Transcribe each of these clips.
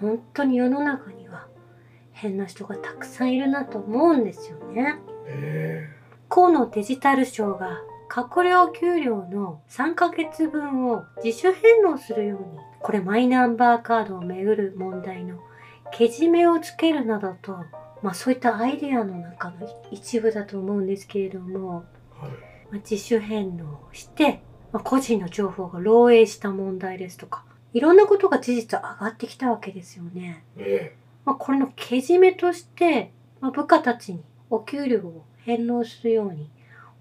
本当に世の中には変な人がたくさんいるなと思うんですよね。え河野デジタル庁が閣僚給料の3ヶ月分を自主返納するように、これマイナンバーカードをめぐる問題のけじめをつけるなどと、まあそういったアイデアの中の一部だと思うんですけれども、えはい。まあ、自主返納して、まあ、個人の情報が漏洩した問題ですとか、いろんなことが事実上がってきたわけですよね。えまあ、これのけじめとして、まあ、部下たちにお給料を返納するように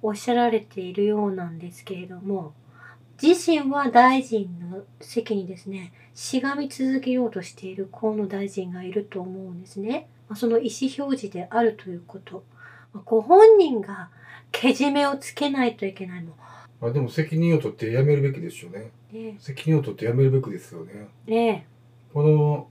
おっしゃられているようなんですけれども、自身は大臣の席にですね、しがみ続けようとしている河野大臣がいると思うんですね。まあ、その意思表示であるということ。まあご本人がけじめをつけないといけないもまあでも責任を取って辞めるべきですよね。責任を取って辞めるべきですよね。え。ねこの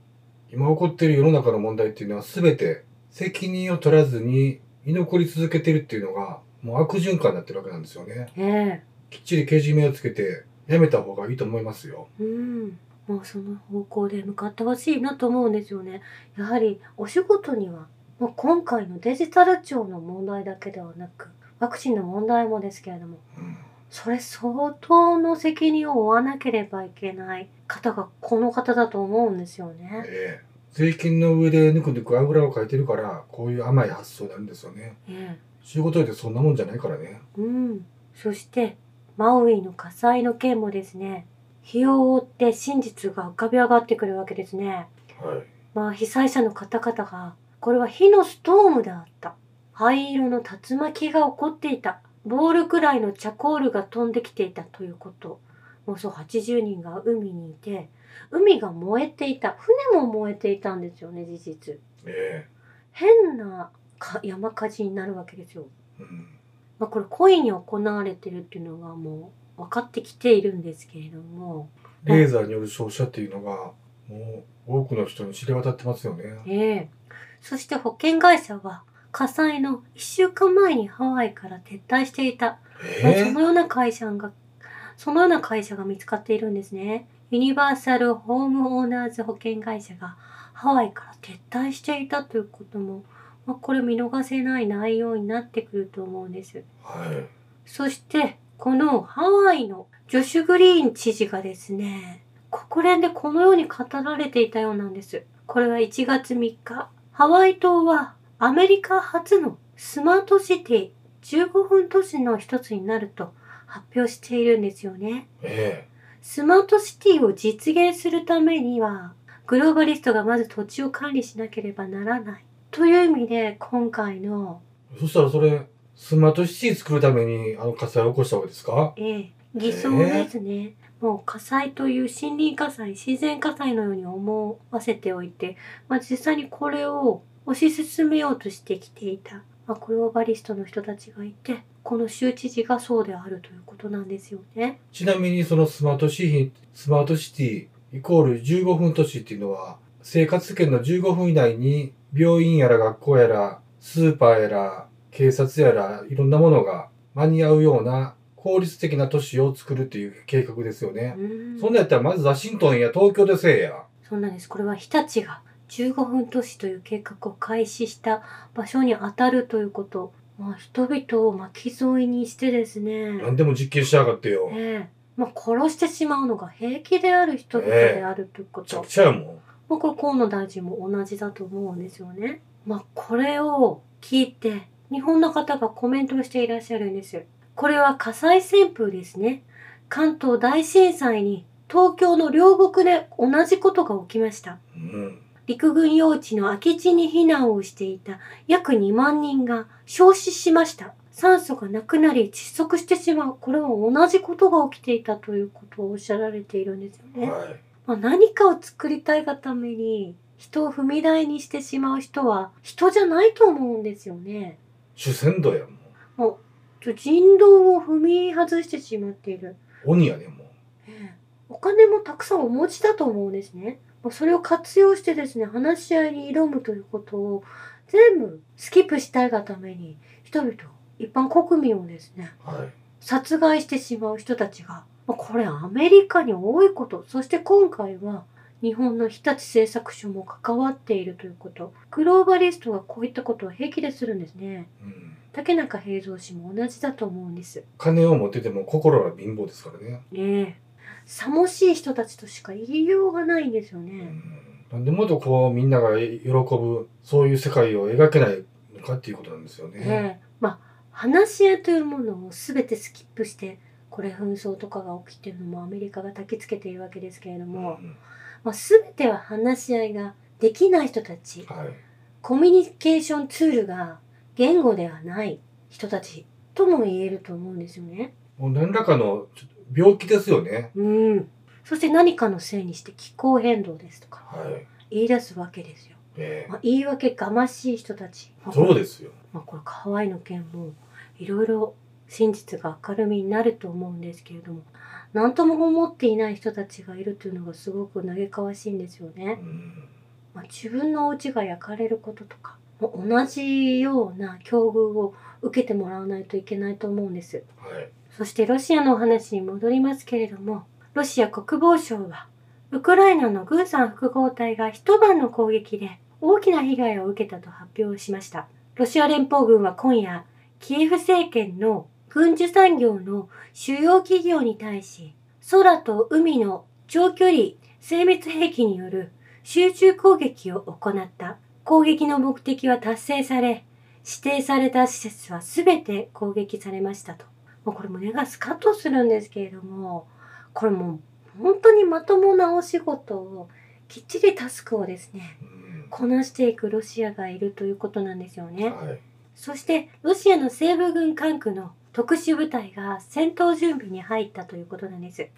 今起こっている世の中の問題っていうのは全て責任を取らずに居残り続けてるっていうのがもう悪循環になってるわけなんですよね。え。ねきっちりけじめをつけて辞めた方がいいと思いますよ。え。うん。もうその方向で向かってほしいなと思うんですよね。やはりお仕事には、もう今回のデジタル庁の問題だけではなく、ワクチンの問題もですけれども、うんそれ相当の責任を負わなければいけない方がこの方だと思うんですよね。ええ税金の上でぬくぬくあぐらをかいてるからこういう甘い発想になるんですよね。ええ。仕事ってそんなもんじゃないからね。うん。そして、マウイの火災の件もですね、日を追って真実が浮かび上がってくるわけですね。はい。まあ、被災者の方々が、これは火のストームであった。灰色の竜巻が起こっていた。ボールくらいのチャコールが飛んできていたということ。もうそう80人が海にいて、海が燃えていた。船も燃えていたんですよね、事実。え変なか山火事になるわけですよ。えうん。まあ、これ故意に行われてるっていうのがもう分かってきているんですけれども、レーザーによる照射っていうのがもう多くの人に知れ渡ってますよね。ええそして保険会社は火災の1週間前にハワイから撤退していた、まあえそのような会社がそのような会社が見つかっているんですねユニバーサルホームオーナーズ保険会社がハワイから撤退していたということも、まあ、これ見逃せない内容になってくると思うんですはい。そして、このハワイのジョシュ・グリーン知事がですね、国連でこのように語られていたようなんです。これは1月3日。ハワイ島はアメリカ初のスマートシティ15分都市の一つになると発表しているんですよね。えスマートシティを実現するためには、グローバリストがまず土地を管理しなければならない。という意味で、今回のえそしたらそれスマートシティ作るためにあの火災を起こしたわけですか？ええ、偽装ですね。もう火災という森林火災、自然火災のように思わせておいて、まあ、実際にこれを推し進めようとしてきていた、まあ、グローバリストの人たちがいて、この州知事がそうであるということなんですよね。ちなみにそのスマートシティ、スマートシティイコール15分都市っていうのは、生活圏の15分以内に病院やら学校やら、スーパーやら、警察やら、いろんなものが間に合うような効率的な都市を作るっていう計画ですよねんそんなんやったらまずワシントンや東京でせえや。そうなんです。これは日立が15分都市という計画を開始した場所に当たるということ。まあ、人々を巻き添いにしてですね。何でも実験しやがってよ。ええまあ、殺してしまうのが平気である人々であるということめちゃく。ちゃやもん。まあ、これ河野大臣も同じだと思うんですよね。まあ、これを聞いて、日本の方がコメントをしていらっしゃるんですよ。これは火災旋風ですね。関東大震災に東京の両国で同じことが起きました。うん。陸軍用地の空き地に避難をしていた約2万人が焼死しました。酸素がなくなり窒息してしまう。これは同じことが起きていたということをおっしゃられているんですよね。はい。まあ、何かを作りたいがために人を踏み台にしてしまう人は人じゃないと思うんですよね。主戦度やもん。ちょ人道を踏み外してしまっている。鬼やねもう。ええお金もたくさんお持ちだと思うんですね。まあそれを活用してですね、話し合いに挑むということを全部スキップしたいがために人々、一般国民をですね、はい。殺害してしまう人たちが、まあこれアメリカに多いこと、そして今回は日本の日立製作所も関わっているということ。グローバリストがこういったことを平気でするんですね。うん。竹中平蔵氏も同じだと思うんです。金を持ってても心は貧乏ですからね。ねえ。さもしい人たちとしか言いようがないんですようね。ん。なんでもっとこうみんなが喜ぶ、そういう世界を描けないのかっていうことなんですよね。ねえ。まあ、話し合いというものを全てスキップして、これ紛争とかが起きてるのもアメリカが焚きつけているわけですけれども、うんまあ、全ては話し合いができない人たち、はい。コミュニケーションツールが言語ではない人たちとも言えると思うんですよね。もう何らかのちょっと病気ですよね。うん。そして何かのせいにして気候変動ですとかはい。言い出すわけですよ。えまあ、言い訳がましい人たち。えそうですよ。まあ、これハワイの件もいろいろ真実が明るみになると思うんですけれども何とも思っていない人たちがいるというのがすごく嘆かわしいんですようね。ん。まあ、自分のお家が焼かれることとか同じような境遇を受けてもらわないといけないと思うんです。はい。そしてロシアのお話に戻りますけれどもロシア国防省はウクライナの軍産複合体が一晩の攻撃で大きな被害を受けたと発表しました。ロシア連邦軍は今夜、キエフ政権の軍需産業の主要企業に対し、空と海の長距離精密兵器による集中攻撃を行った。攻撃の目的は達成され、指定された施設は全て攻撃されましたと。もうこれ胸がスカッとするんですけれども、これもう本当にまともなお仕事をきっちりタスクをですね、うんこなしていくロシアがいるということなんですよね。はい。そしてロシアの西部軍管区の特殊部隊が戦闘準備に入ったということなんです。はい。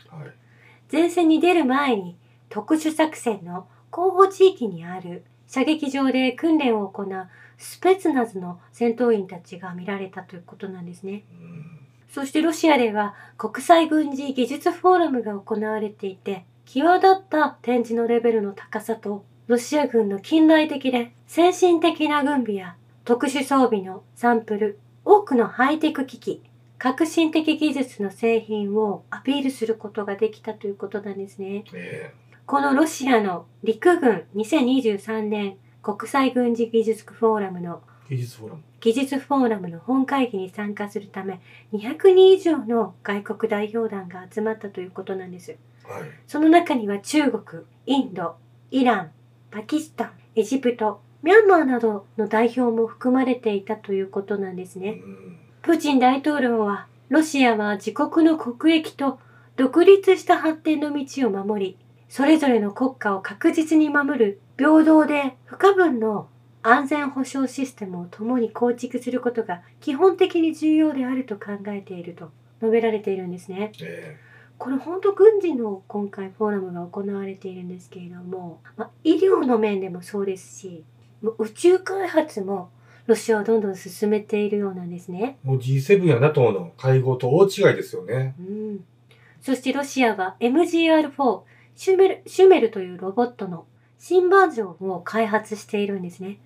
前線に出る前に特殊作戦の候補地域にある射撃場で訓練を行うスペツナズの戦闘員たちが見られたということなんですね。うんそしてロシアでは国際軍事技術フォーラムが行われていて、際立った展示のレベルの高さと、ロシア軍の近代的で先進的な軍備や特殊装備のサンプル、多くのハイテク機器、革新的技術の製品をアピールすることができたということなんですね。えこのロシアの陸軍2023年国際軍事技術フォーラムのえ技術フォーラム。技術フォーラムの本会議に参加するため200人以上の外国代表団が集まったということなんです。はい。その中には中国、インド、イラン、パキスタン、エジプト、ミャンマーなどの代表も含まれていたということなんですうね。んプーチン大統領はロシアは自国の国益と独立した発展の道を守り、それぞれの国家を確実に守る平等で不可分の安全保障システムを共に構築することが基本的に重要であると考えていると述べられているんですね。えこれ本当軍事の今回フォーラムが行われているんですけれども、まあ、医療の面でもそうですし、宇宙開発もロシアはどんどん進めているようなんですね。えもう G7 や NATO の会合と大違いですよね。うん、そしてロシアは MGR4 シュメルシュメルというロボットの新バージョンを開発しているんですね。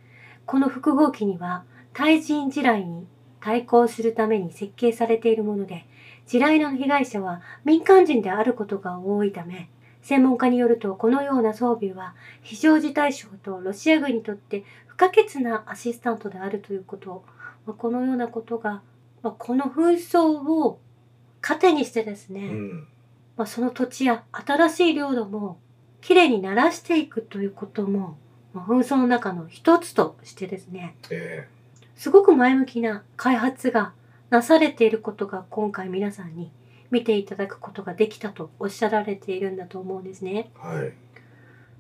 この複合機には対人地雷に対抗するために設計されているもので、地雷の被害者は民間人であることが多いため、専門家によるとこのような装備は非常事態省とロシア軍にとって不可欠なアシスタントであるということ、まあ、このようなことが、まあ、この紛争を糧にしてですね、うん。まあ、その土地や新しい領土もきれいにならしていくということも、まあ、紛争の中の一つとしてですね、えすごく前向きな開発がなされていることが今回皆さんに見ていただくことができたとおっしゃられているんだと思うんですね。えはい。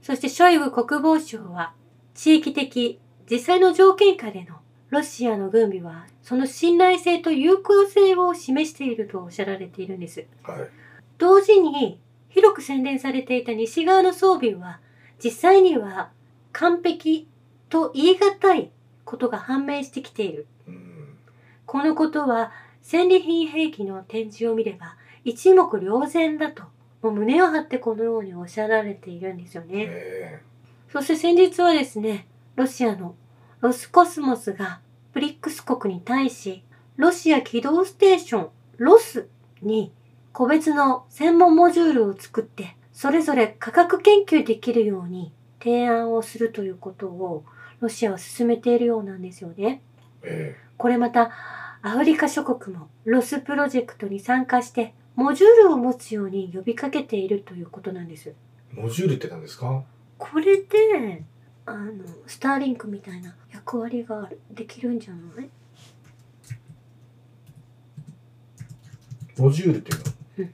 そしてショイグ国防相は地域的実際の条件下でのロシアの軍備はその信頼性と有効性を示しているとおっしゃられているんです。はい。同時に広く宣伝されていた西側の装備は実際には完璧と言い難いことが判明してきている。うん。このことは戦利品兵器の展示を見れば一目瞭然だともう胸を張ってこのようにおっしゃられているんですよね。えそして先日はですね、ロシアのロスコスモスが BRICS国に対し、ロシア軌道ステーション、 ROSに個別の専門モジュールを作って、それぞれ科学研究できるように提案をするということをロシアは進めているようなんですよね。えこれまたアフリカ諸国も ROSプロジェクトに参加してモジュールを持つように呼びかけているということなんです。えモジュールって何ですか？これであのスターリンクみたいな役割ができるんじゃない？モジュールっていうの？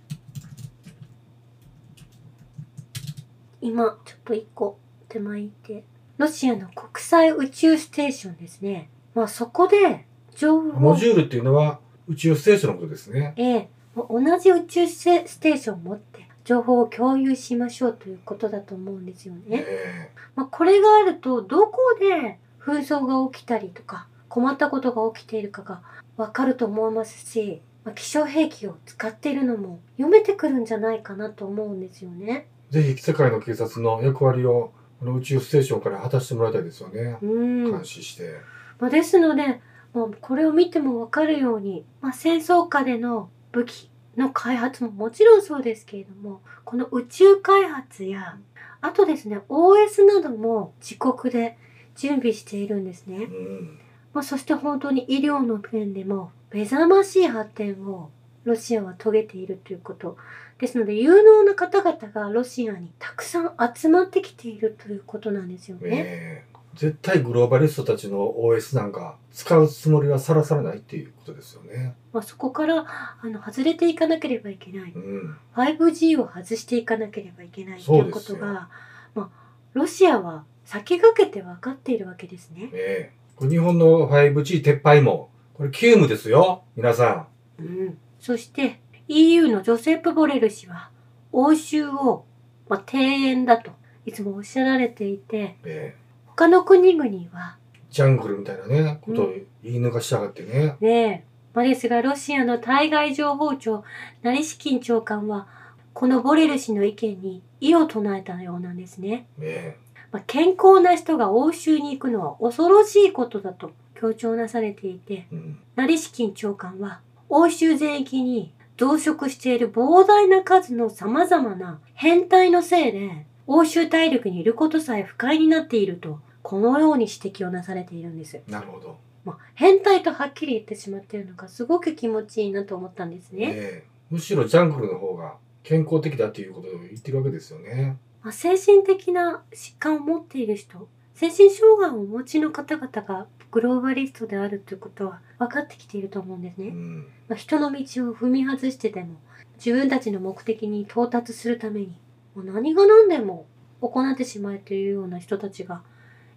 今ちょっと一個手前行ってロシアの国際宇宙ステーションですね。まあそこで情報モジュールっていうのは宇宙ステーションのことですね。ええ、同じ宇宙ステーションを持って情報を共有しましょうということだと思うんですよね。えまあ、これがあるとどこで紛争が起きたりとか困ったことが起きているかがわかると思いますし、まあ、気象兵器を使っているのも読めてくるんじゃないかなと思うんですよね。えぜひ世界の警察の役割をこの宇宙ステーションから果たしてもらいたいですよね。うん。監視して。まあ、ですので、もうこれを見てもわかるように、まあ、戦争下での武器の開発ももちろんそうですけれども、この宇宙開発や、あとですね、OS なども自国で準備しているんですねう。ん。まあ、そして本当に医療の面でも目覚ましい発展をロシアは遂げているということ。ですので、有能な方々がロシアにたくさん集まってきているということなんですよね。ええ絶対グローバリストたちの OS なんか使うつもりはさらさらないっていうことですよね。まあ、そこからあの外れていかなければいけない。うん。5G を外していかなければいけないということが、まあ、ロシアは先駆けて分かっているわけですね。ええこれ日本の 5G 撤廃も、これ急務ですよ。皆さうん、そして EU のジョセップ・ボレル氏は欧州を、まあ、庭園だといつもおっしゃられていてん。ええ他の国々はジャングルみたいなね、ことをう言い抜かしやがってね。ねまあ、ですがロシアの対外情報庁ナリシキン長官はこのボレル氏の意見に異を唱えたようなんですね。えまあ、健康な人が欧州に行くのは恐ろしいことだと強調なされていて、えうん。ナリシキン長官は欧州全域に増殖している膨大な数の様々な変態のせいで欧州大陸にいることさえ不快になっているとこのように指摘をなされているんです。なるほど。まあ、変態とはっきり言ってしまっているのがすごく気持ちいいなと思ったんですね。ええむしろジャングルの方が健康的だっていうことを言ってるわけですよね。まあ、精神的な疾患を持っている人、精神障害をお持ちの方々がグローバリストであるということは分かってきていると思うんですね。うん。まあ、人の道を踏み外してでも自分たちの目的に到達するためにもう何が何でも行ってしまえというような人たちが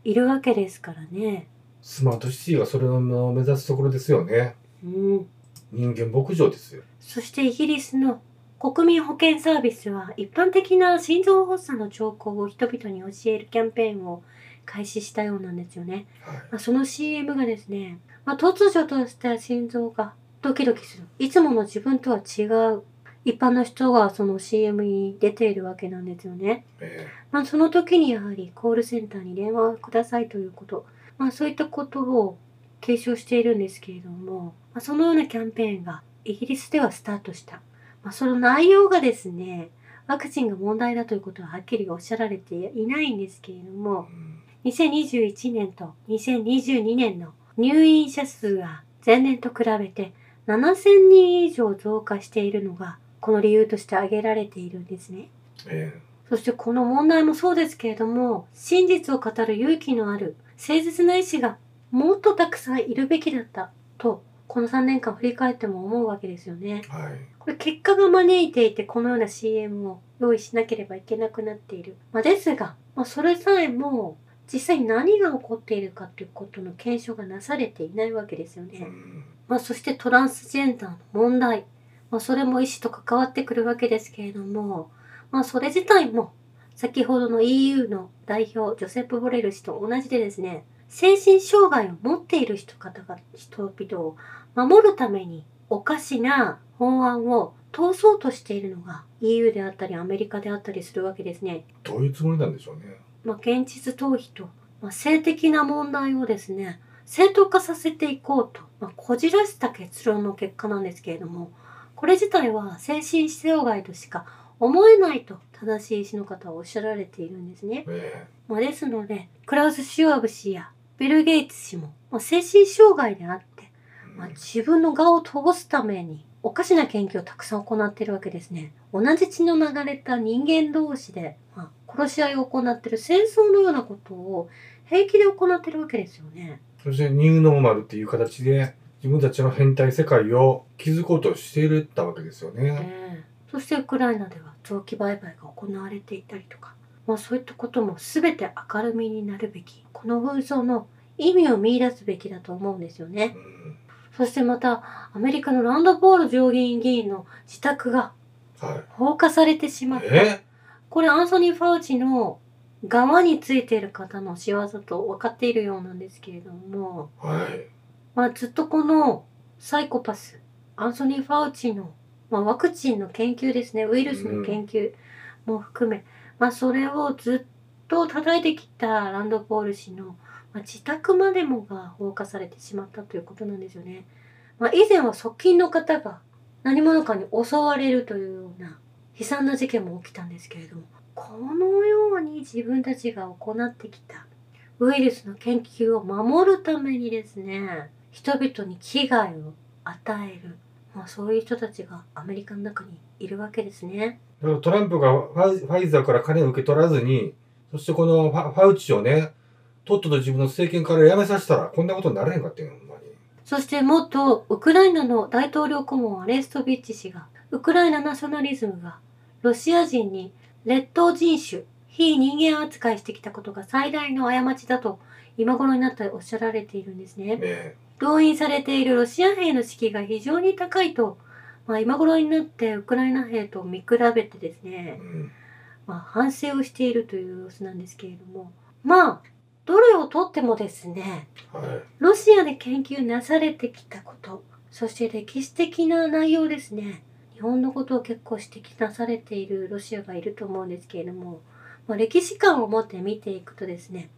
いるわけですからね。スマートシティがそれを目指すところですよね。うん。人間牧場ですよ。そしてイギリスの国民保険サービスは一般的な心臓発作の兆候を人々に教えるキャンペーンを開始したようなんですよね。はい。まあ、その CM がですね、まあ、突如とした心臓がドキドキする。いつもの自分とは違う。一般の人がその CM に出ているわけなんですよね。えまあ、その時にやはりコールセンターに電話をくださいということ。まあ、そういったことを継承しているんですけれども、まあ、そのようなキャンペーンがイギリスではスタートした。まあ、その内容がですね、ワクチンが問題だということははっきりおっしゃられていないんですけれどもえ、うん2021年と2022年の入院者数が前年と比べて7000人以上増加しているのがこの理由として挙げられているんですね。えそしてこの問題もそうですけれども、真実を語る勇気のある誠実な医師がもっとたくさんいるべきだったと、この3年間振り返っても思うわけですよね。えはい。これ結果が招いていてこのような CM を用意しなければいけなくなっている。まあ、ですが、まあ、それさえも実際に何が起こっているかということの検証がなされていないわけですようね。ん。まあ、そしてトランスジェンダーの問題。まあ、それも医師と関わってくるわけですけれども、まあ、それ自体も先ほどの EU の代表ジョセップ・ボレル氏と同じでですね、精神障害を持っている人方が人々を守るためにおかしな法案を通そうとしているのが EU であったりアメリカであったりするわけですね。どういうつもりなんでしょうね。まあ、現実逃避と、まあ、性的な問題をですね、正当化させていこうと、まあ、こじらした結論の結果なんですけれども、これ自体は精神障害としか思えないと正しい医師の方はおっしゃられているんですね。えまあ、ですので、クラウス・シュワブ氏やビル・ゲイツ氏も、まあ、精神障害であって、えまあ、自分の我を通すためにおかしな研究をたくさん行っているわけですね。同じ血の流れた人間同士で、まあ、殺し合いを行っている戦争のようなことを平気で行っているわけですよね。そしてニューノーマルっていう形で自分たちの変態世界を築こうとしているったわけですよね。ええそしてウクライナでは臓器売買が行われていたりとか、まあ、そういったことも全て明るみになるべきこの紛争の意味を見出すべきだと思うんですよねうんそしてまたアメリカのランドポール上院議員の自宅がは放火されてしまっい。たえ？これアンソニー・ファウチの側についている方の仕業と分かっているようなんですけれども、はい。まあ、ずっとこのサイコパスアンソニー・ファウチの、まあ、ワクチンの研究ですねウイルスの研究も含め、まあ、それをずっと叩いてきたランドポール氏の、まあ、自宅までもが放火されてしまったということなんですよね。まあ、以前は側近の方が何者かに襲われるというような悲惨な事件も起きたんですけれどもこのように自分たちが行ってきたウイルスの研究を守るためにですね人々に危害を与える、まあ、そういう人たちがアメリカの中にいるわけですね。トランプがファイザーから金を受け取らずに、そしてこのファウチをね、とっとと自分の政権から辞めさせたら、こんなことになれへんかってんほんまに。そして元ウクライナの大統領顧問アレストビッチ氏がウクライナナショナリズムがロシア人に劣等人種非人間扱いしてきたことが最大の過ちだと今頃になっておっしゃられているんですね。ね動員されているロシア兵の士気が非常に高いと、まあ、今頃になってウクライナ兵と見比べてですえ。ねう、ん。まあ、反省をしているという様子なんですけれどもまあどれをとってもですねはい。ロシアで研究なされてきたことそして歴史的な内容ですね日本のことを結構指摘なされているロシアがいると思うんですけれども、まあ、歴史観を持って見ていくとですね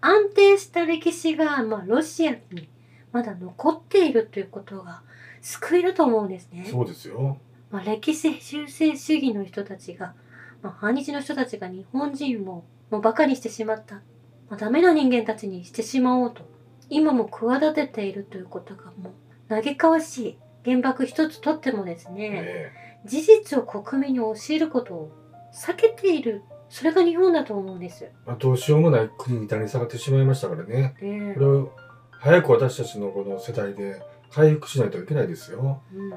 安定した歴史が、まあ、ロシアにまだ残っているということが救いだと思うんですね。そうですよ。まあ、歴史修正主義の人たちが、まあ、反日の人たちが日本人をもうバカにしてしまった、まあ、ダメな人間たちにしてしまおうと今も企てているということがもう嘆かわしい原爆一つとってもですねね事実を国民に教えることを避けているそれが日本だと思うんです。まあ、どうしようもない国に谷に下がってしまいましたからね。ねこれを早く私たちのこの世代で回復しないといけないですよ。うん、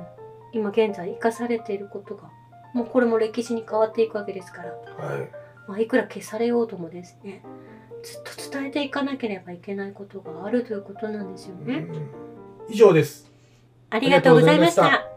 今現在生かされていることがもうこれも歴史に変わっていくわけですからはい。まあ、いくら消されようともですねずっと伝えていかなければいけないことがあるということなんですよね。うん以上です。ありがとうございました。